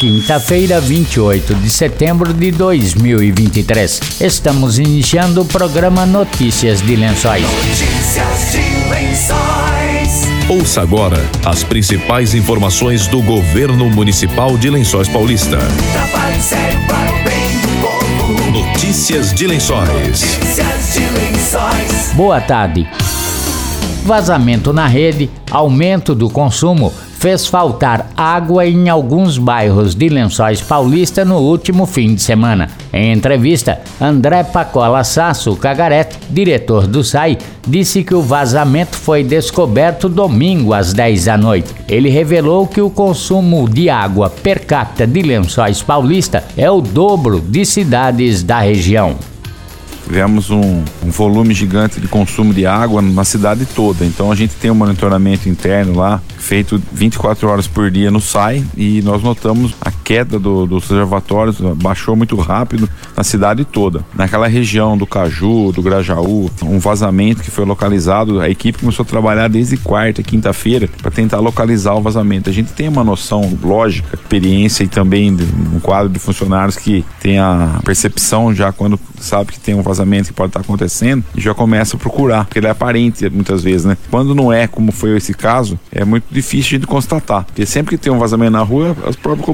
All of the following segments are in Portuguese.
quinta-feira, 28 de setembro de 2023. Estamos iniciando o programa Notícias de Lençóis. Notícias de Lençóis. Ouça agora as principais informações do governo municipal de Lençóis Paulista. Notícias de Lençóis. Notícias de Lençóis. Boa tarde. Vazamento na rede, aumento do consumo fez faltar água em alguns bairros de Lençóis Paulista no último fim de semana. Em entrevista, André Pacola Sasso Cagarete, diretor do SAI, disse que o vazamento foi descoberto domingo às 10 da noite. Ele revelou que o consumo de água per capita de Lençóis Paulista é o dobro de cidades da região. Tivemos um, um, volume gigante de consumo de água na cidade toda. Então a gente tem um monitoramento interno lá, feito 24 horas por dia no SAI, e nós notamos a queda do, dos reservatórios, baixou muito rápido na cidade toda. Naquela região do Caju, do Grajaú, um vazamento que foi localizado, a equipe começou a trabalhar desde quarta quinta-feira para tentar localizar o vazamento. A gente tem uma noção lógica, experiência e também um quadro de funcionários que tem a percepção já quando sabe que tem um vazamento que pode estar acontecendo e já começa a procurar, porque ele é aparente muitas vezes, né? Quando não é, como foi esse caso, é muito difícil de constatar, porque sempre que tem um vazamento na rua, a própria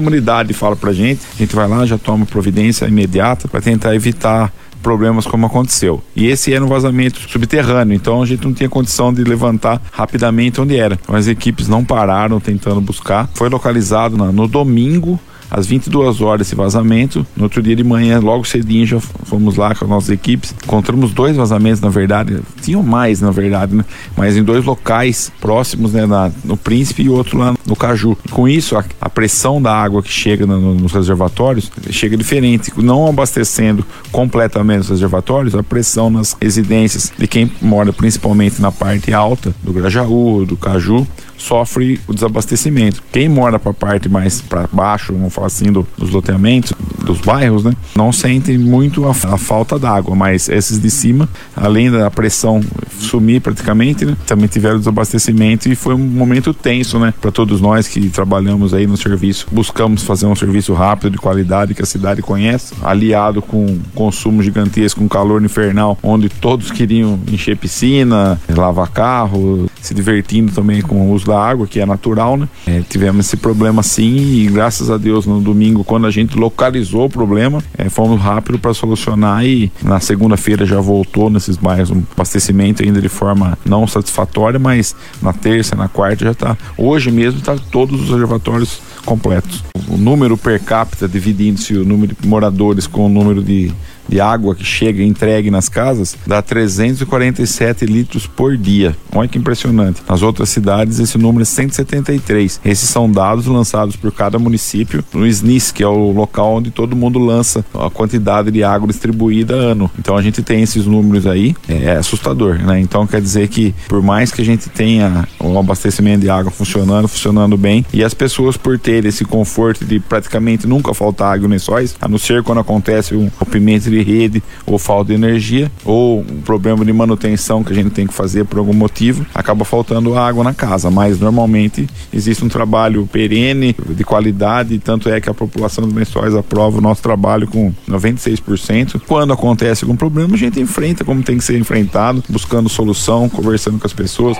comunidade fala pra gente, a gente vai lá, já toma providência imediata para tentar evitar problemas como aconteceu. E esse era um vazamento subterrâneo, então a gente não tinha condição de levantar rapidamente onde era. Então, as equipes não pararam tentando buscar. Foi localizado no domingo às 22 horas esse vazamento. No outro dia de manhã, logo cedinho, já fomos lá com as nossas equipes. Encontramos dois vazamentos, na verdade. Tinham mais, na verdade, né? Mas em dois locais próximos, né? Na, no Príncipe e outro lá Caju. Com isso, a, a pressão da água que chega no, nos reservatórios chega diferente. Não abastecendo completamente os reservatórios, a pressão nas residências de quem mora principalmente na parte alta do Grajaú, do Caju, sofre o desabastecimento. Quem mora para a parte mais para baixo, vamos falar assim, do, dos loteamentos, dos bairros, né, não sentem muito a, a falta d'água, mas esses de cima, além da pressão sumir praticamente, né, também tiveram desabastecimento e foi um momento tenso, né, para todos nós que trabalhamos aí no serviço. Buscamos fazer um serviço rápido, de qualidade, que a cidade conhece, aliado com consumo gigantesco, com calor infernal, onde todos queriam encher piscina, lavar carro, se divertindo também com o uso da água, que é natural, né? É, tivemos esse problema sim e graças a Deus no domingo, quando a gente localizou o problema, é, fomos rápido para solucionar e na segunda-feira já voltou nesses bairros um abastecimento ainda de forma não satisfatória, mas na terça, na quarta já está. Hoje mesmo está todos os reservatórios completos. O número per capita dividindo-se o número de moradores com o número de de água que chega entregue nas casas dá 347 litros por dia. Olha que impressionante. Nas outras cidades esse número é 173. Esses são dados lançados por cada município no SNIS, que é o local onde todo mundo lança a quantidade de água distribuída ano. Então a gente tem esses números aí, é, é assustador, né? Então quer dizer que por mais que a gente tenha o abastecimento de água funcionando, funcionando bem, e as pessoas por terem esse conforto de praticamente nunca faltar água em lençóis, a não ser quando acontece um rompimento de de rede ou falta de energia ou um problema de manutenção que a gente tem que fazer por algum motivo, acaba faltando água na casa. Mas normalmente existe um trabalho perene, de qualidade, tanto é que a população dos lençóis aprova o nosso trabalho com 96%. Quando acontece algum problema, a gente enfrenta como tem que ser enfrentado, buscando solução, conversando com as pessoas.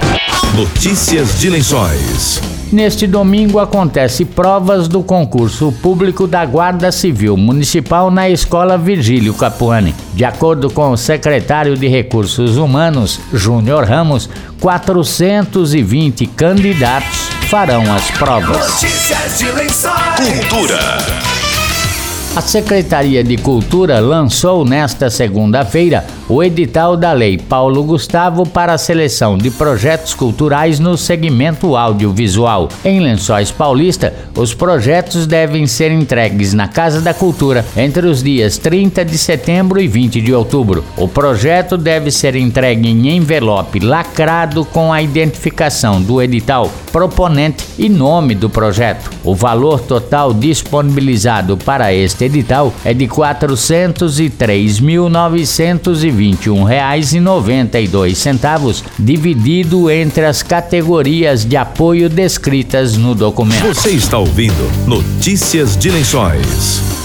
Notícias de Lençóis. Neste domingo acontece provas do concurso público da Guarda Civil Municipal na Escola Virgílio Capuani. De acordo com o secretário de Recursos Humanos, Júnior Ramos, 420 candidatos farão as provas. Notícias de Lençóis. Cultura. A Secretaria de Cultura lançou nesta segunda-feira o edital da Lei Paulo Gustavo para a seleção de projetos culturais no segmento audiovisual. Em Lençóis Paulista, os projetos devem ser entregues na Casa da Cultura entre os dias 30 de setembro e 20 de outubro. O projeto deve ser entregue em envelope lacrado com a identificação do edital, proponente e nome do projeto. O valor total disponibilizado para este edital é de R$ 403.920 R$ 21,92, dividido entre as categorias de apoio descritas no documento. Você está ouvindo Notícias de Lençóis.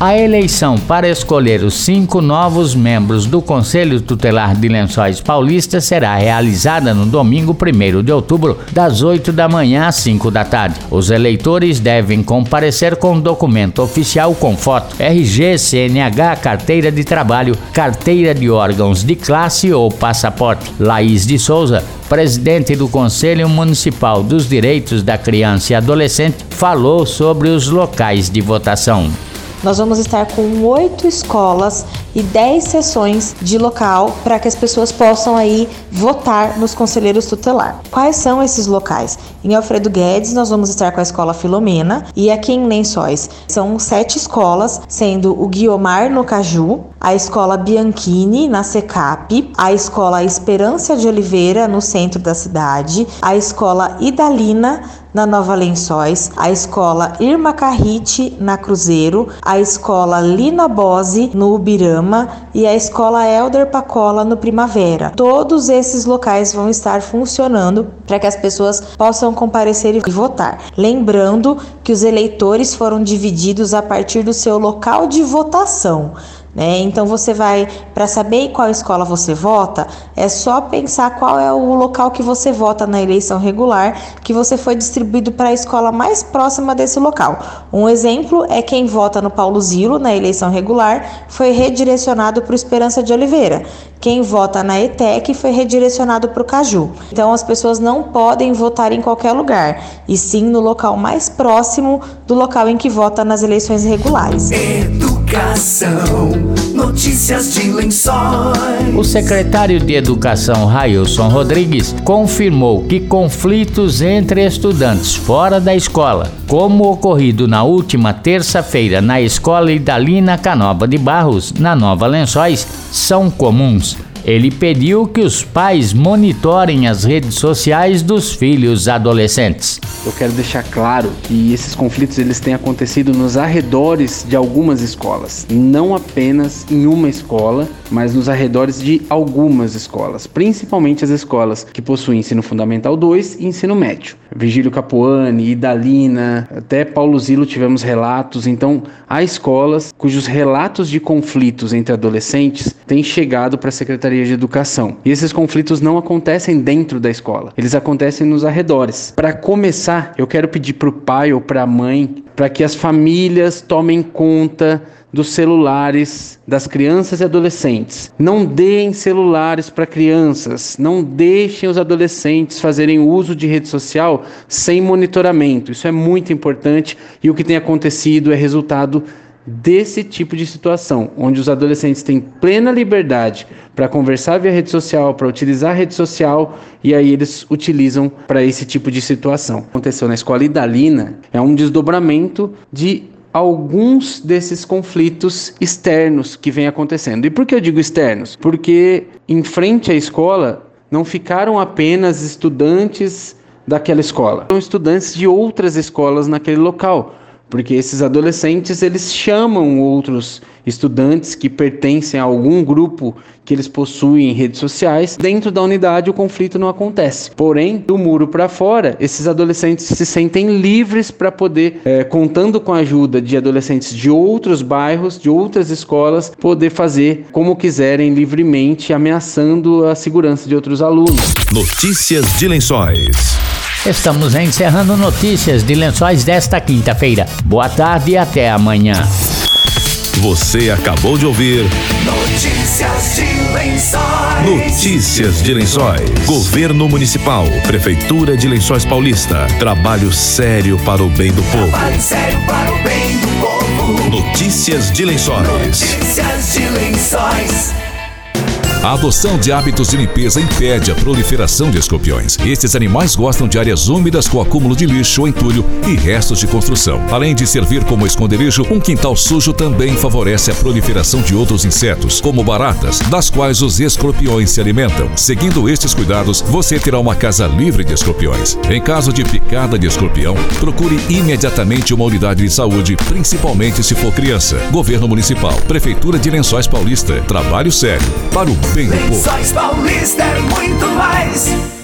A eleição para escolher os cinco novos membros do Conselho Tutelar de Lençóis Paulista será realizada no domingo 1 de outubro, das 8 da manhã às 5 da tarde. Os eleitores devem comparecer com documento oficial com foto, RG, CNH, carteira de trabalho, carteira de órgãos de classe ou passaporte. Laís de Souza, presidente do Conselho Municipal dos Direitos da Criança e Adolescente, falou sobre os locais de votação. Nós vamos estar com oito escolas e dez sessões de local para que as pessoas possam aí votar nos conselheiros tutelar. Quais são esses locais? Em Alfredo Guedes, nós vamos estar com a escola Filomena e aqui em Lençóis são sete escolas, sendo o Guiomar no Caju, a escola Bianchini na Secap, a escola Esperança de Oliveira no centro da cidade, a escola Idalina na Nova Lençóis, a escola Irma Carrite na Cruzeiro, a escola Lina Bose no Ubirama e a escola Elder Pacola no Primavera. Todos esses locais vão estar funcionando para que as pessoas possam comparecer e votar. Lembrando que os eleitores foram divididos a partir do seu local de votação. Né? Então você vai para saber qual escola você vota, é só pensar qual é o local que você vota na eleição regular, que você foi distribuído para a escola mais próxima desse local. Um exemplo é quem vota no Paulo Zilo na eleição regular foi redirecionado para o Esperança de Oliveira. Quem vota na ETEC foi redirecionado para o Caju. Então as pessoas não podem votar em qualquer lugar, e sim no local mais próximo do local em que vota nas eleições regulares. Educação, notícias de lençóis. O secretário de Educação, Railson Rodrigues, confirmou que conflitos entre estudantes fora da escola, como ocorrido na última terça-feira na escola Idalina Canova de Barros, na Nova Lençóis, são comuns. Ele pediu que os pais monitorem as redes sociais dos filhos adolescentes. Eu quero deixar claro que esses conflitos eles têm acontecido nos arredores de algumas escolas, não apenas em uma escola, mas nos arredores de algumas escolas, principalmente as escolas que possuem ensino fundamental 2 e ensino médio. Virgílio Capuani, Idalina, até Paulo Zilo tivemos relatos, então há escolas cujos relatos de conflitos entre adolescentes têm chegado para a Secretaria de Educação. E esses conflitos não acontecem dentro da escola, eles acontecem nos arredores. Para começar, eu quero pedir para o pai ou para a mãe para que as famílias tomem conta dos celulares das crianças e adolescentes. Não deem celulares para crianças, não deixem os adolescentes fazerem uso de rede social sem monitoramento. Isso é muito importante e o que tem acontecido é resultado desse tipo de situação, onde os adolescentes têm plena liberdade para conversar via rede social, para utilizar a rede social e aí eles utilizam para esse tipo de situação. Aconteceu na escola Idalina, é um desdobramento de alguns desses conflitos externos que vem acontecendo. E por que eu digo externos? Porque em frente à escola não ficaram apenas estudantes daquela escola, são estudantes de outras escolas naquele local porque esses adolescentes eles chamam outros estudantes que pertencem a algum grupo que eles possuem em redes sociais. Dentro da unidade o conflito não acontece. Porém, do muro para fora, esses adolescentes se sentem livres para poder, é, contando com a ajuda de adolescentes de outros bairros, de outras escolas, poder fazer como quiserem livremente, ameaçando a segurança de outros alunos. Notícias de Lençóis. Estamos encerrando notícias de lençóis desta quinta-feira. Boa tarde e até amanhã. Você acabou de ouvir Notícias de lençóis. Notícias de Lençóis. Governo Municipal, Prefeitura de Lençóis Paulista. Trabalho sério para o bem do povo. Trabalho sério para o bem do povo. Notícias de Lençóis. Notícias de lençóis. A adoção de hábitos de limpeza impede a proliferação de escorpiões. Estes animais gostam de áreas úmidas com acúmulo de lixo ou entulho e restos de construção. Além de servir como esconderijo, um quintal sujo também favorece a proliferação de outros insetos, como baratas, das quais os escorpiões se alimentam. Seguindo estes cuidados, você terá uma casa livre de escorpiões. Em caso de picada de escorpião, procure imediatamente uma unidade de saúde, principalmente se for criança. Governo Municipal, Prefeitura de Lençóis Paulista. Trabalho sério para o povo. Lençóis Paulista é muito mais.